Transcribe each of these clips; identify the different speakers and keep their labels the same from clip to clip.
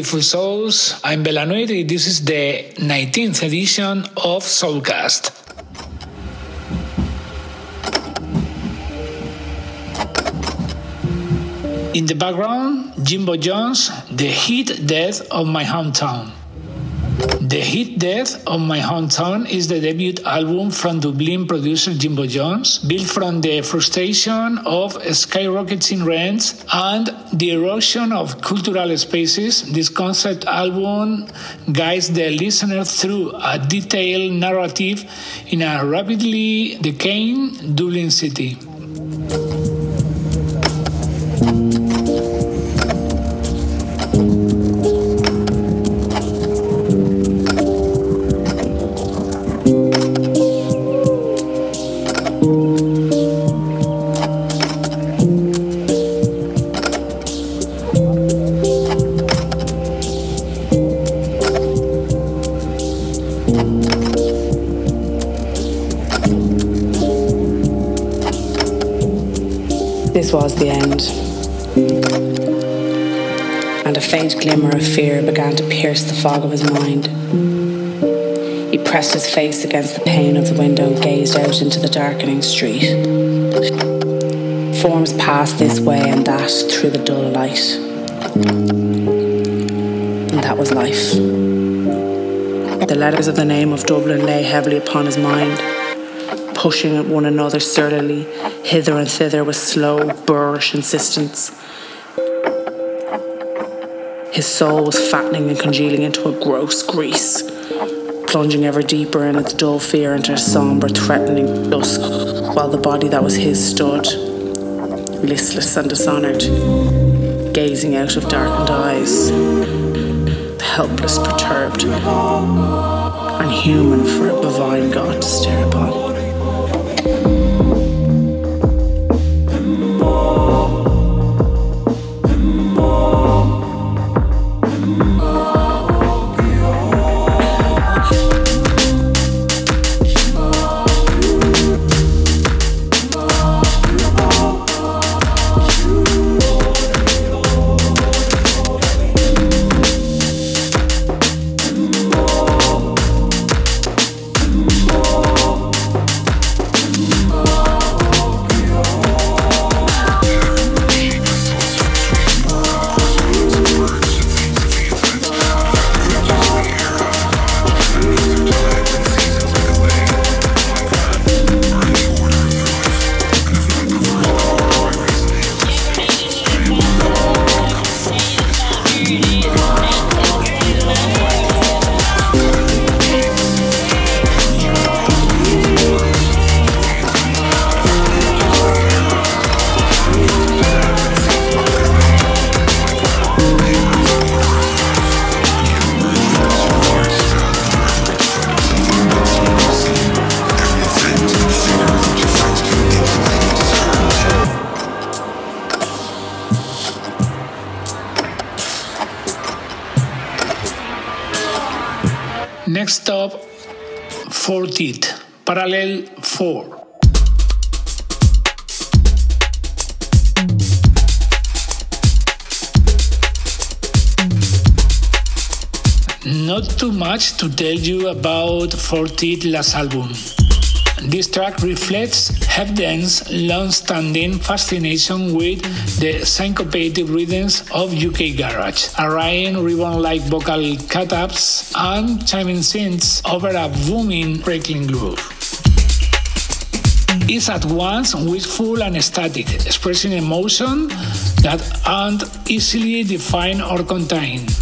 Speaker 1: beautiful souls. I'm Belanuit. This is the 19th edition of Soulcast. In the background, Jimbo Jones, The Heat Death of My Hometown. The Heat Death of My Hometown is the debut album from Dublin producer Jimbo Jones, built from the frustration of skyrocketing rents and the erosion of cultural spaces. This concept album guides the listener through a detailed narrative in a rapidly decaying Dublin city.
Speaker 2: Began to pierce the fog of his mind. He pressed his face against the pane of the window and gazed out into the darkening street. Forms passed this way and that through the dull light. And that was life. The letters of the name of Dublin lay heavily upon his mind, pushing at one another surlily hither and thither with slow, boorish insistence. His soul was fattening and congealing into a gross grease, plunging ever deeper in its dull fear into a somber, threatening dusk, while the body that was his stood, listless and dishonoured, gazing out of darkened eyes, helpless, perturbed, and human for a divine God to stare upon. Not too much to tell you about Four Tet last album. This track reflects Hebden's long-standing fascination with the syncopated rhythms of UK garage, arraying ribbon-like vocal cut-ups and chiming synths over a booming breaking groove. It's at once wistful and ecstatic, expressing emotion that aren't easily defined or contained.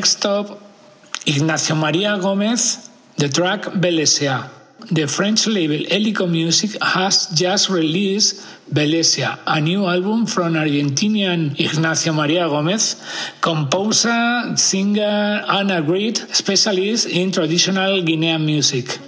Speaker 1: Next up, Ignacio Maria Gomez, the track Belesia. The French label Helico Music has just released Belesia, a new album from Argentinian Ignacio Maria Gomez, composer, singer, and a great specialist in traditional Guinean music.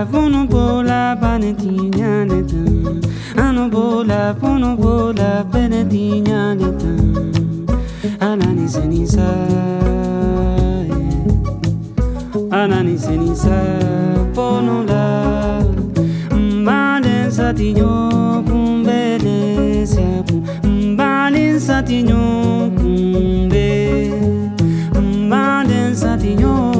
Speaker 3: bola, bono bola, banetina neta. Ano bola, bono bola, benetina neta. Anani senisa. Anani senisa, bono la. Mbalen satinyo, kumbele siapu. Mbalen satinyo, kumbe. Mbalen satinyo, kumbe.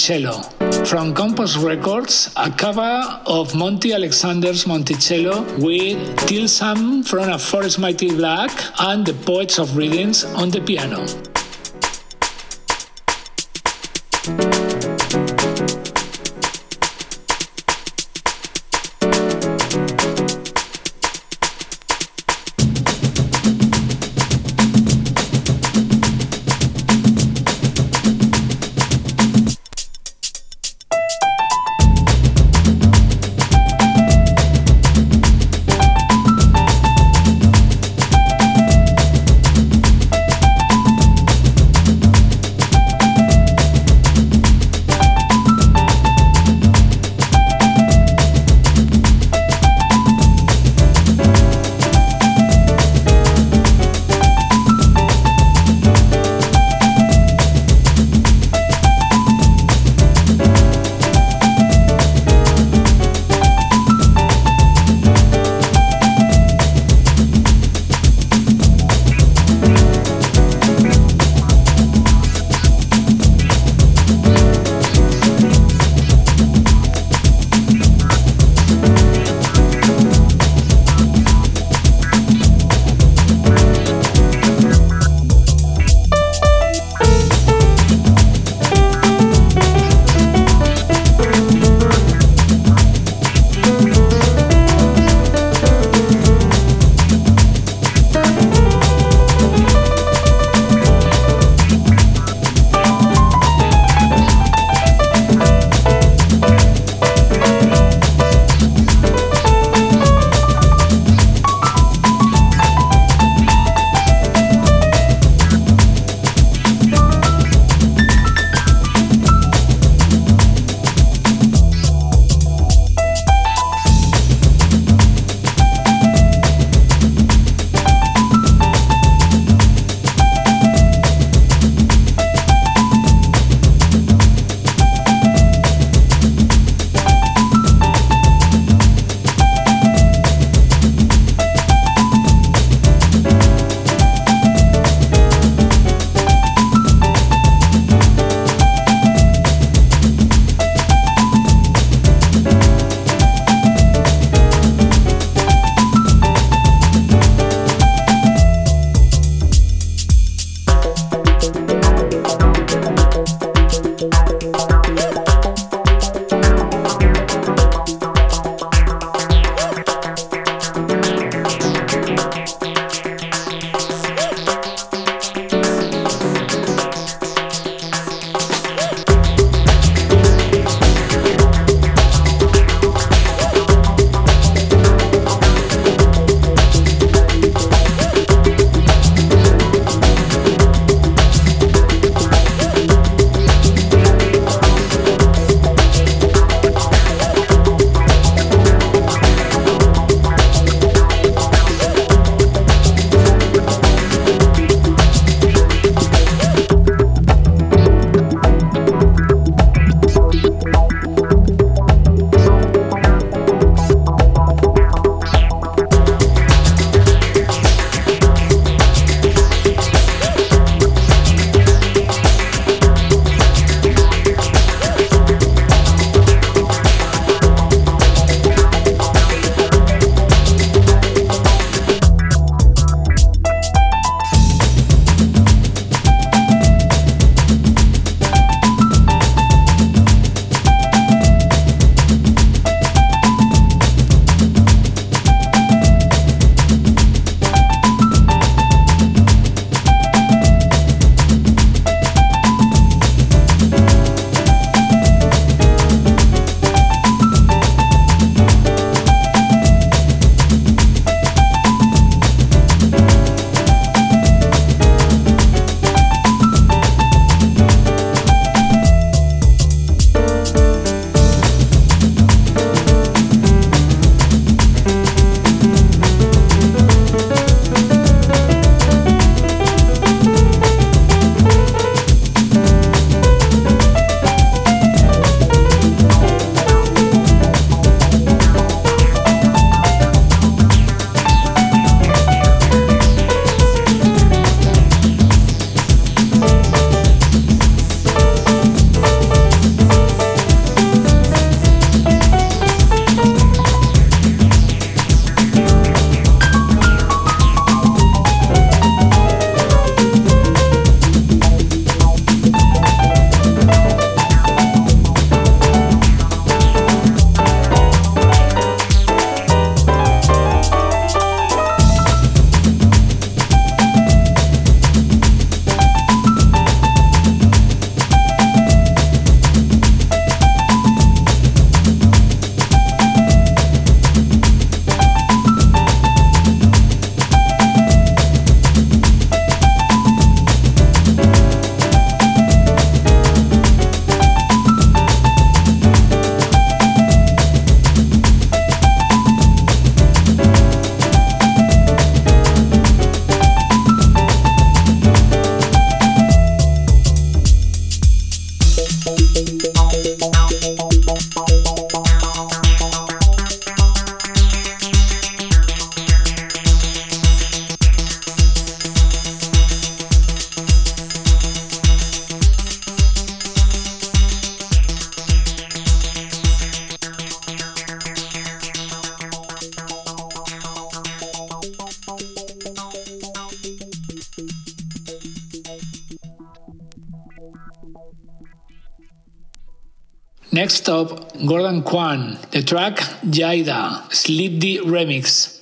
Speaker 1: Monticello. From Compost Records, a cover of Monty Alexander's Monticello with Tilsam from A Forest Mighty Black and the Poets of Rhythms on the piano. Track Jaida, Sleep D Remix.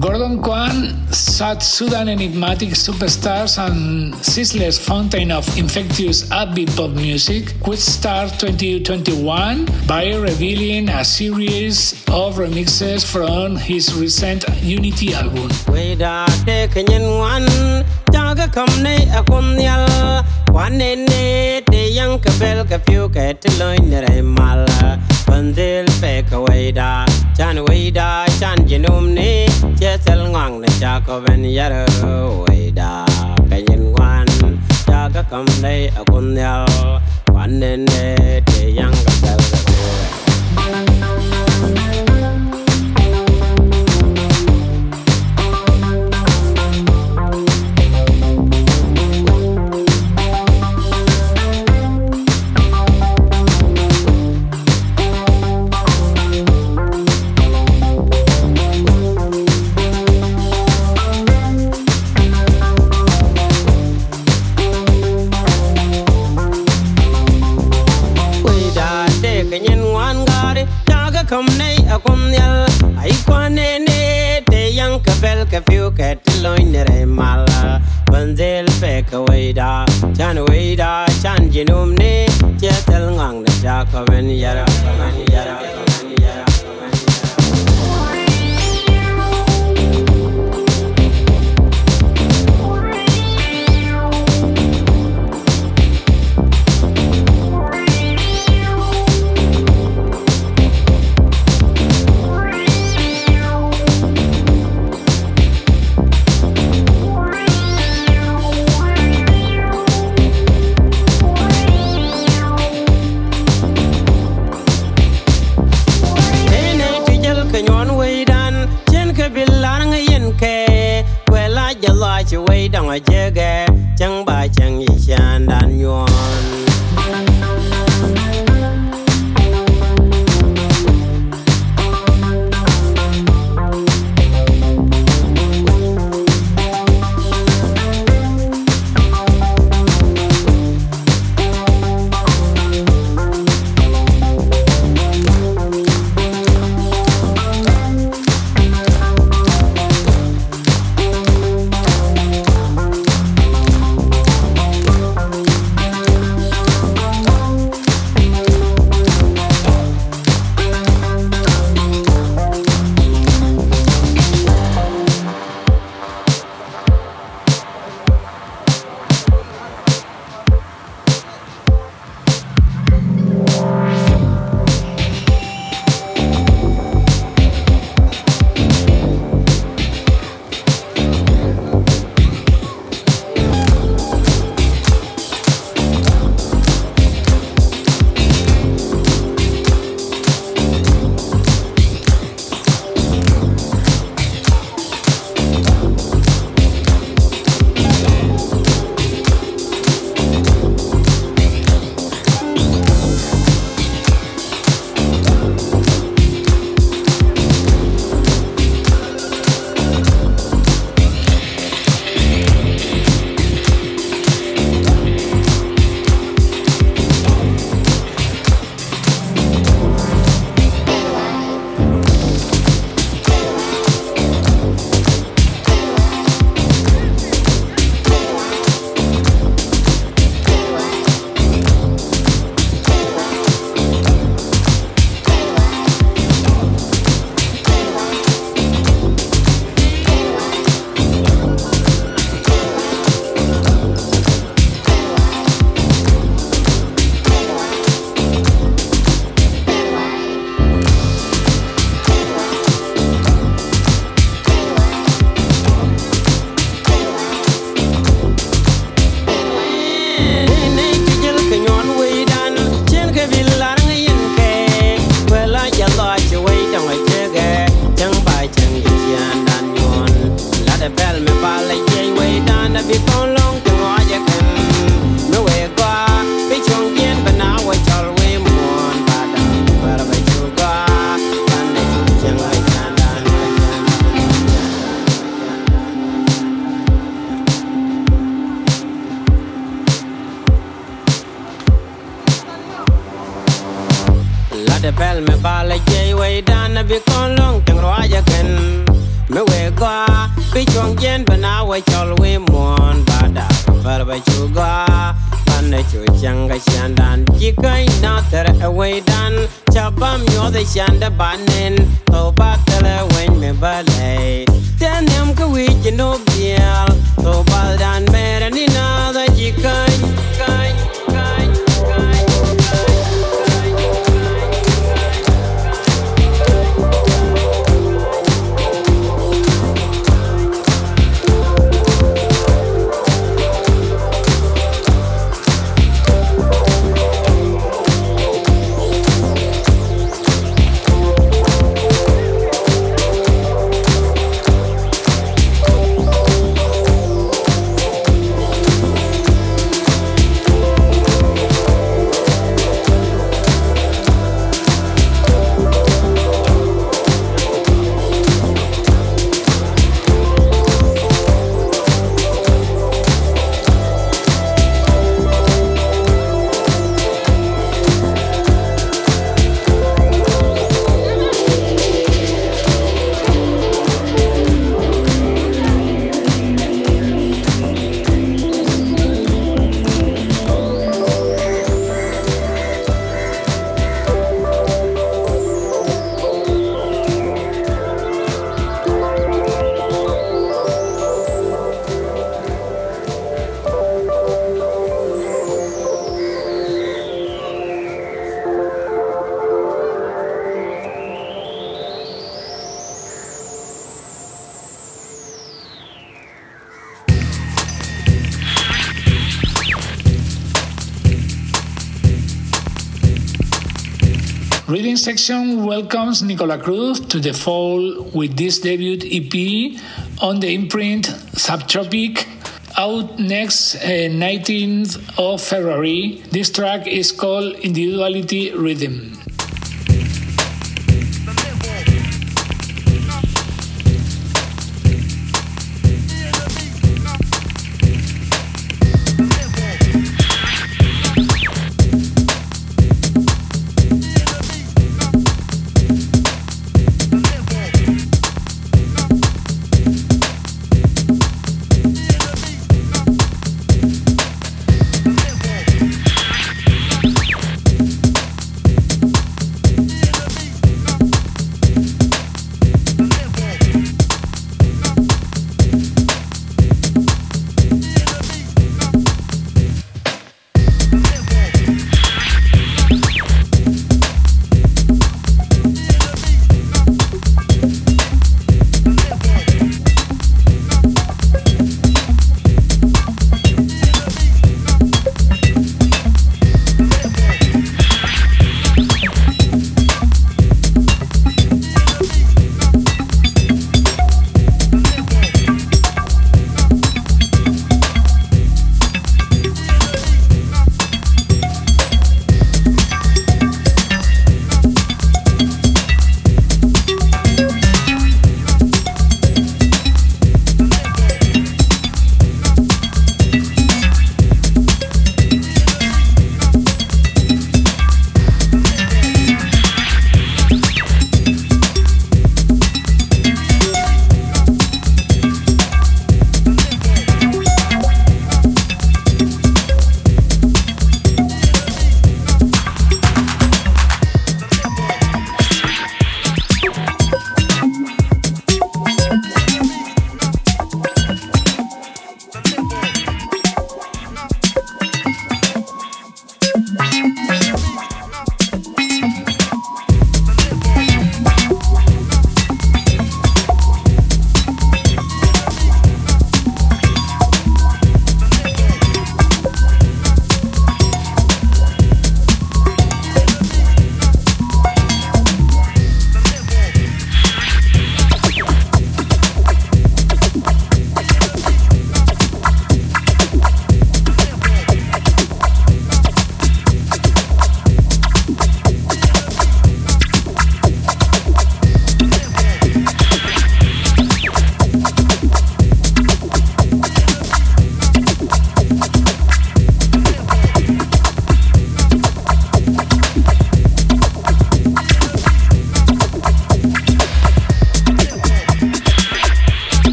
Speaker 1: Gordon Koang, South Sudan enigmatic superstars and ceaseless fountain of infectious upbeat pop music, could start 2021 by revealing a series of remixes from his recent Unity album.
Speaker 4: Bandil peka waida, chan waida, chan jinumni, chetel ngwang na chako ben yaro waida, kanyin wan, chaka kam day akun yal, wanene te yang kabel ka tiloin ne mala banzel pe ka waida chan waida chan jinum ne che ngang yara ben yara yara wei
Speaker 1: section welcomes Nicola Cruz to the fold with this debut EP on the imprint Subtropic. Out next, uh, 19th of February. This track is called Individuality Riddim.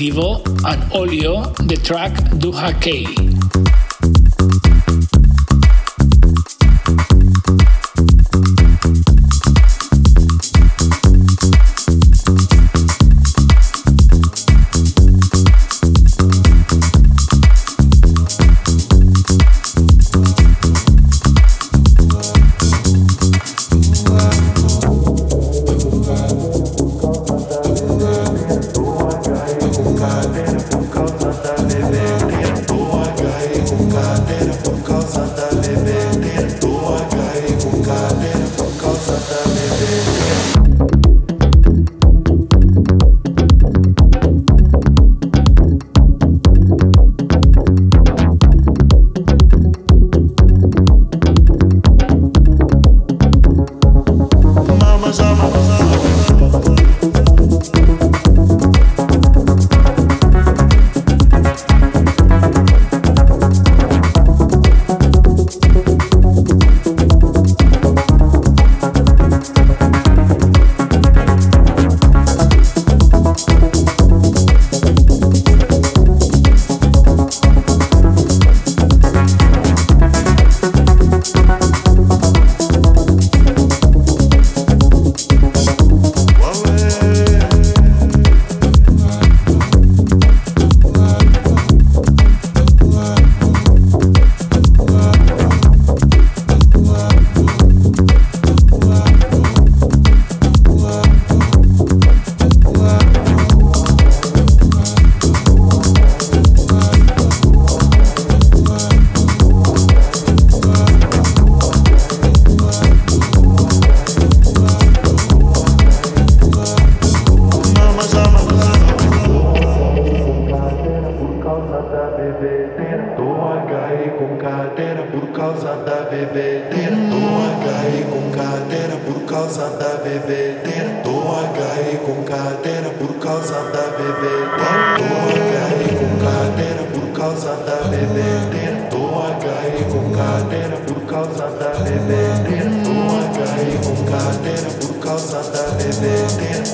Speaker 1: And Olio, the track Duha.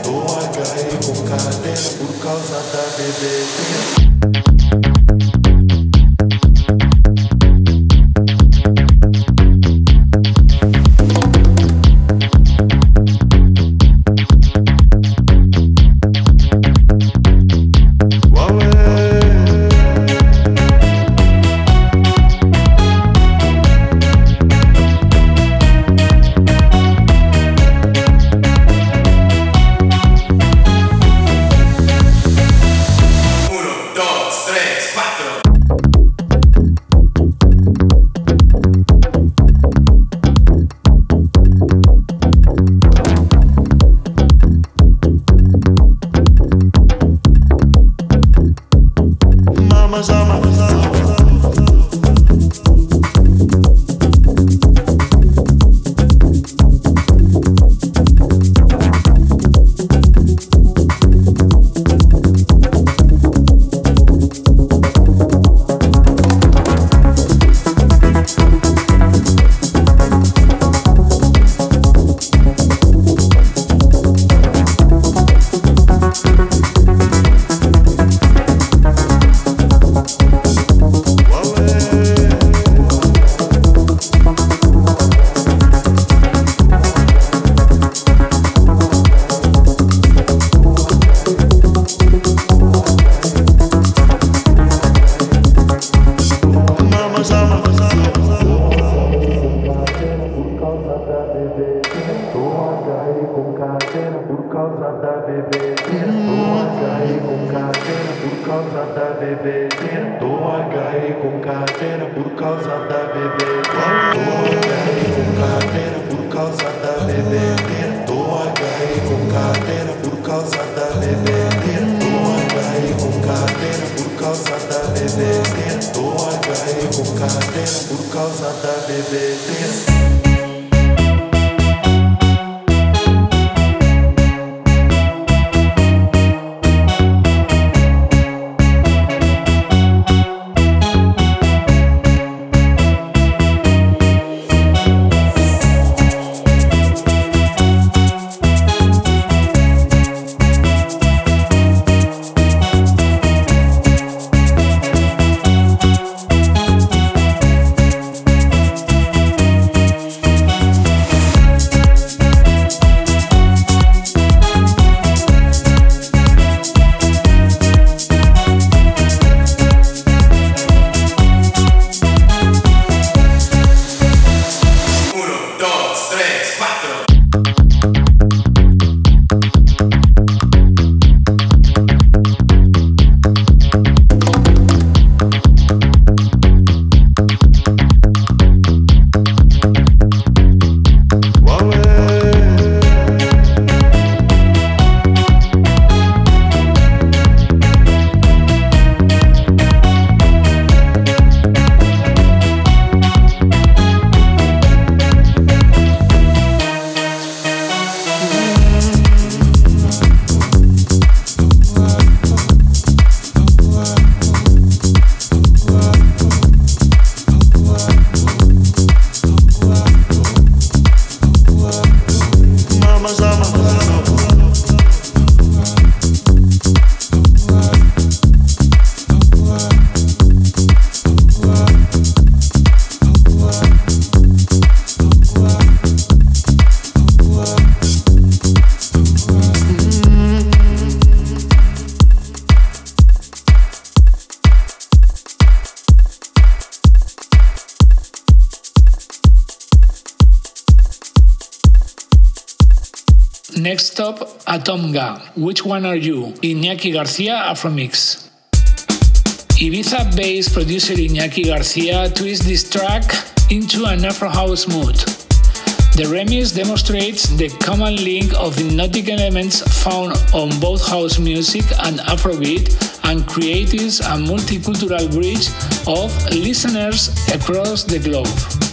Speaker 1: Tô HE com cadena por causa da BBB com por causa da
Speaker 5: bebedeira. Tô caí com cadeira por causa da bebedeira. Tô caí com cadeira por causa da bebedeira. Next
Speaker 1: stop, Atomga. Which one are you? Iñaky García, Afromix. Ibiza based producer Iñaky García twists this track into an Afro house mood. The remix demonstrates the common link of hypnotic elements found on both house music and Afrobeat and creates a multicultural bridge of listeners across the globe.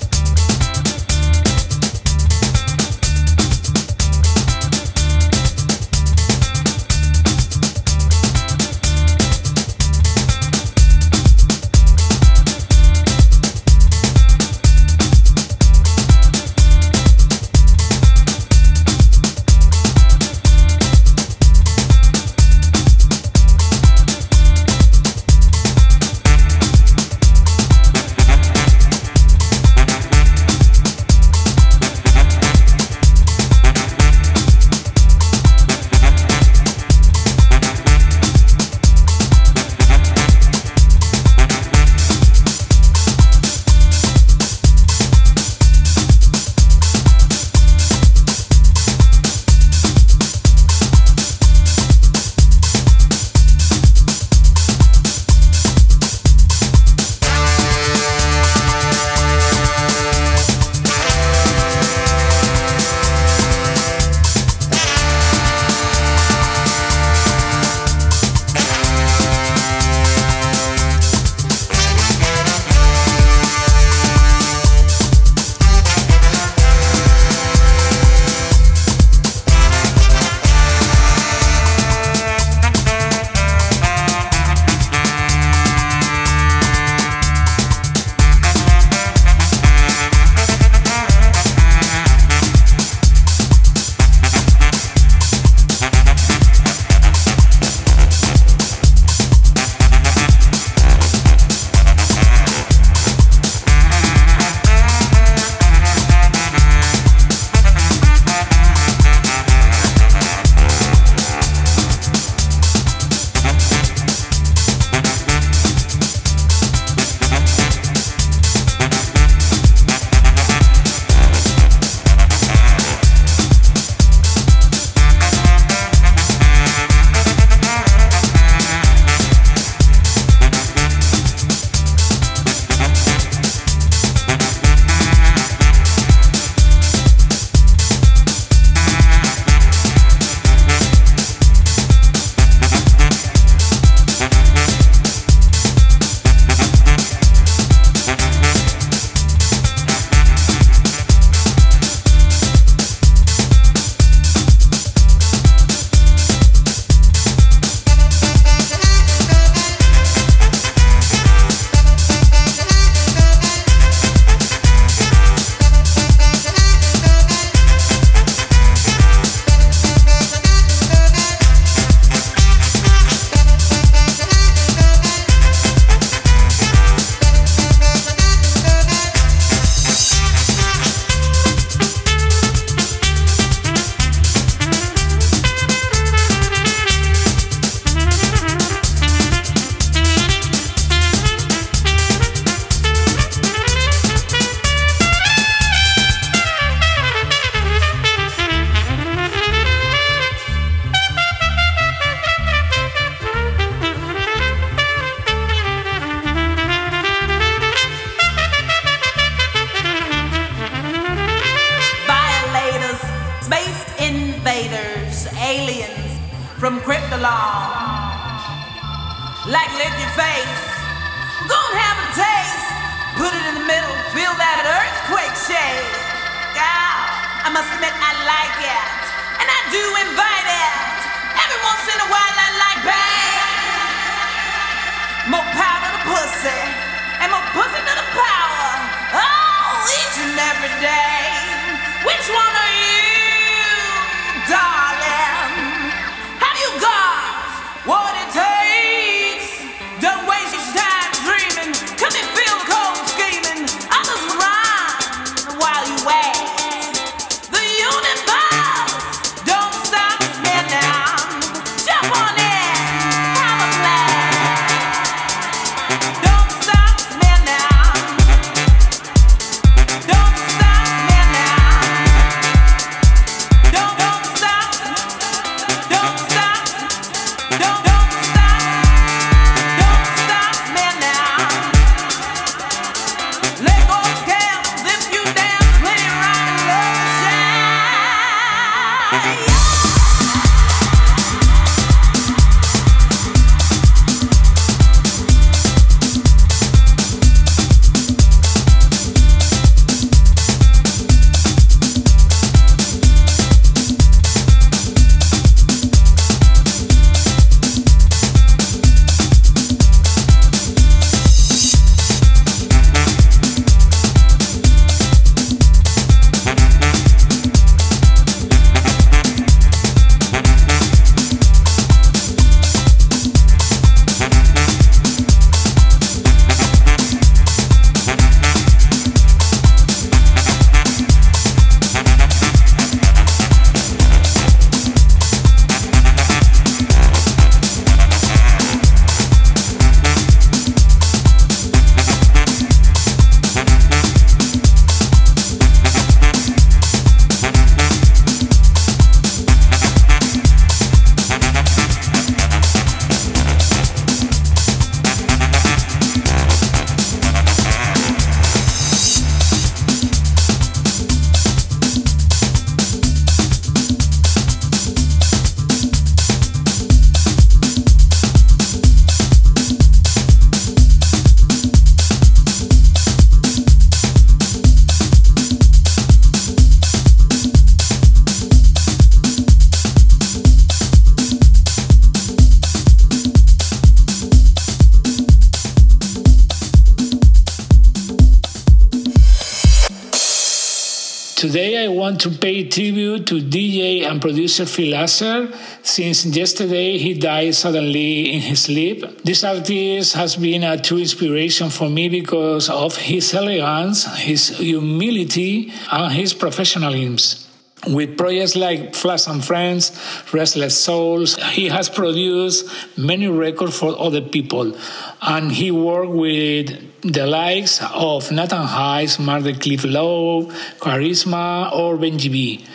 Speaker 1: Pay tribute to DJ and producer Phil Asher since yesterday he died suddenly in his sleep. This artist has been a true inspiration for me because of his elegance, his humility, and his professionalism. With projects like Phlash and Friends, Restless Souls, he has produced many records for other people. And he worked with the likes of Nathan Haines, Mark de Clive-Lowe, Charisma, or Benji B.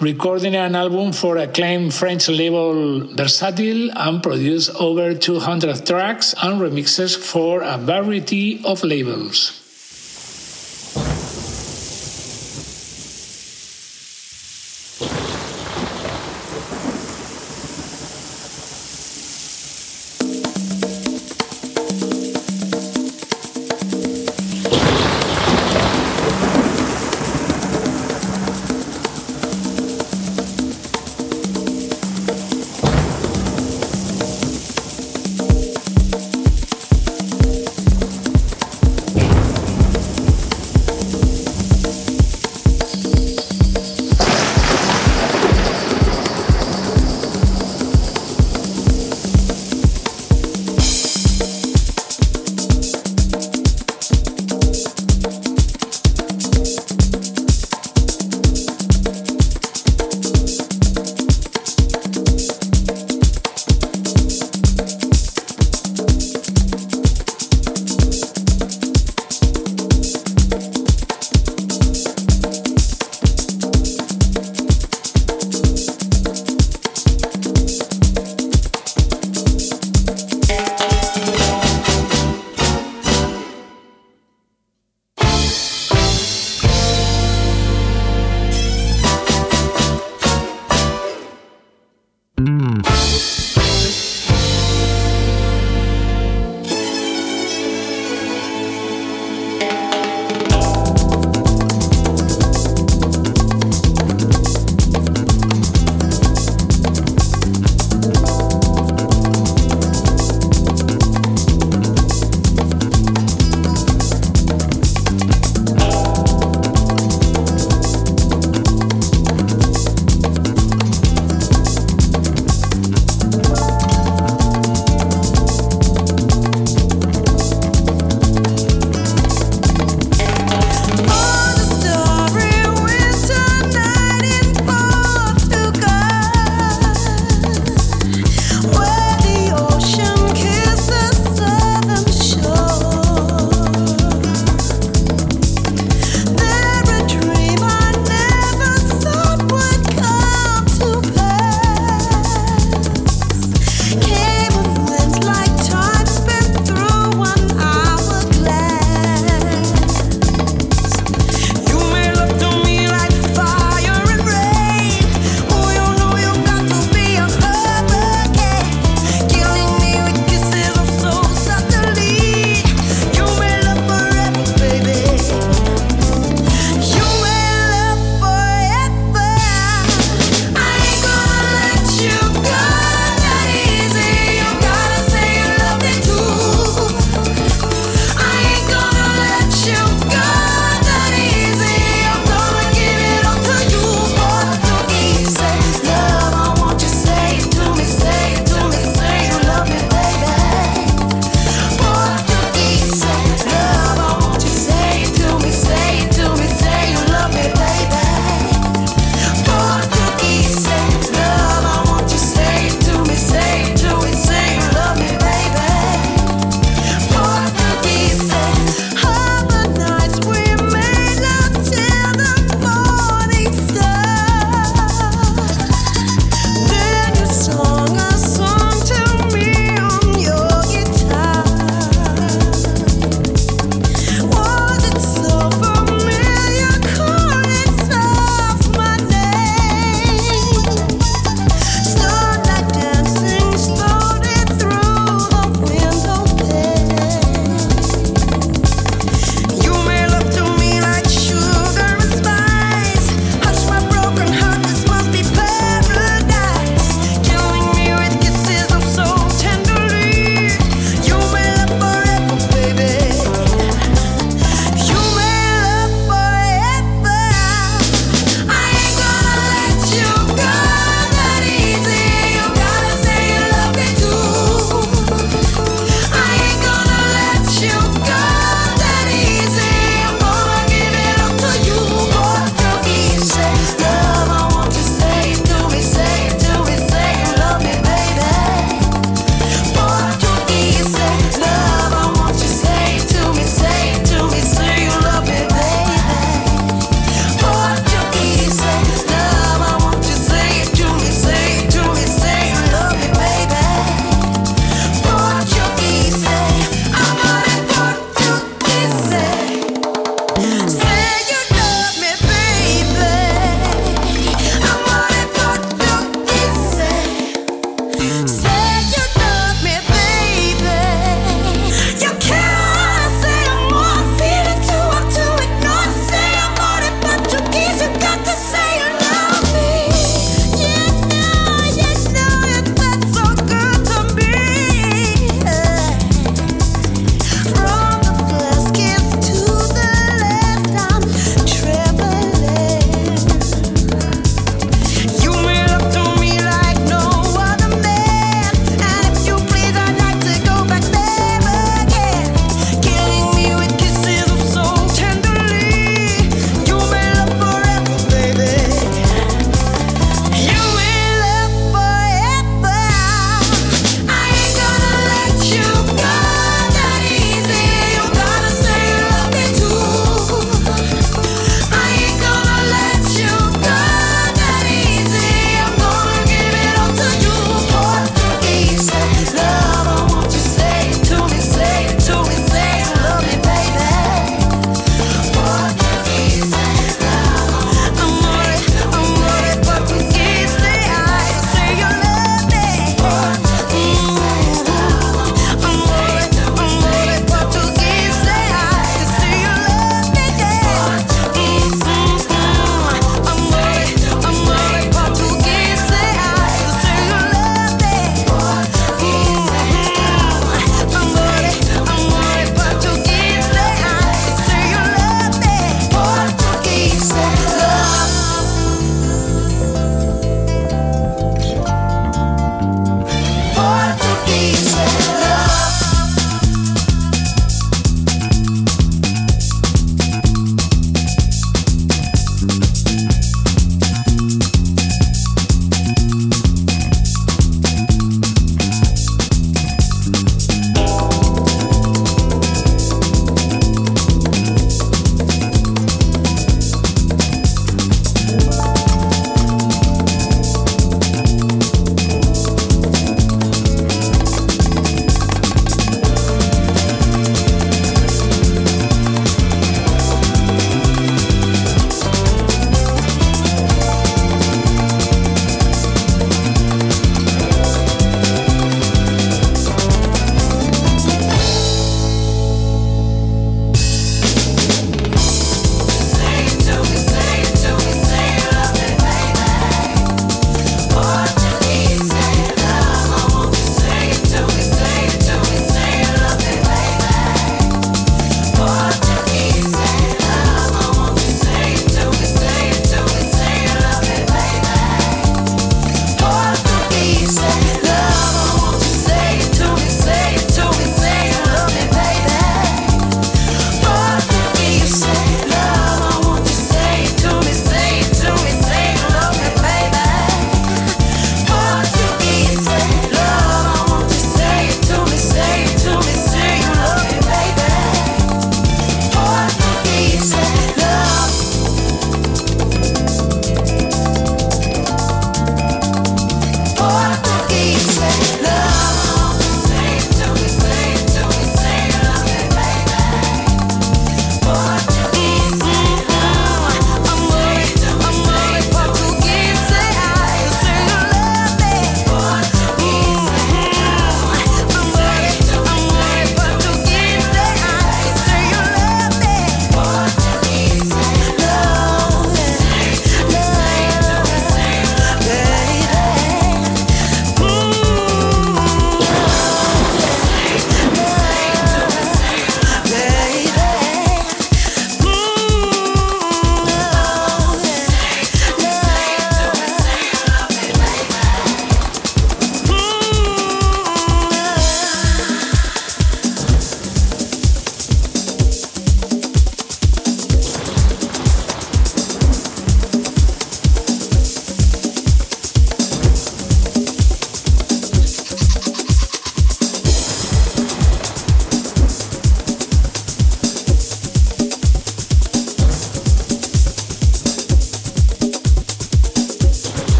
Speaker 1: Recording an album for acclaimed French label Versatile and produced over 200 tracks and remixes for a variety of labels.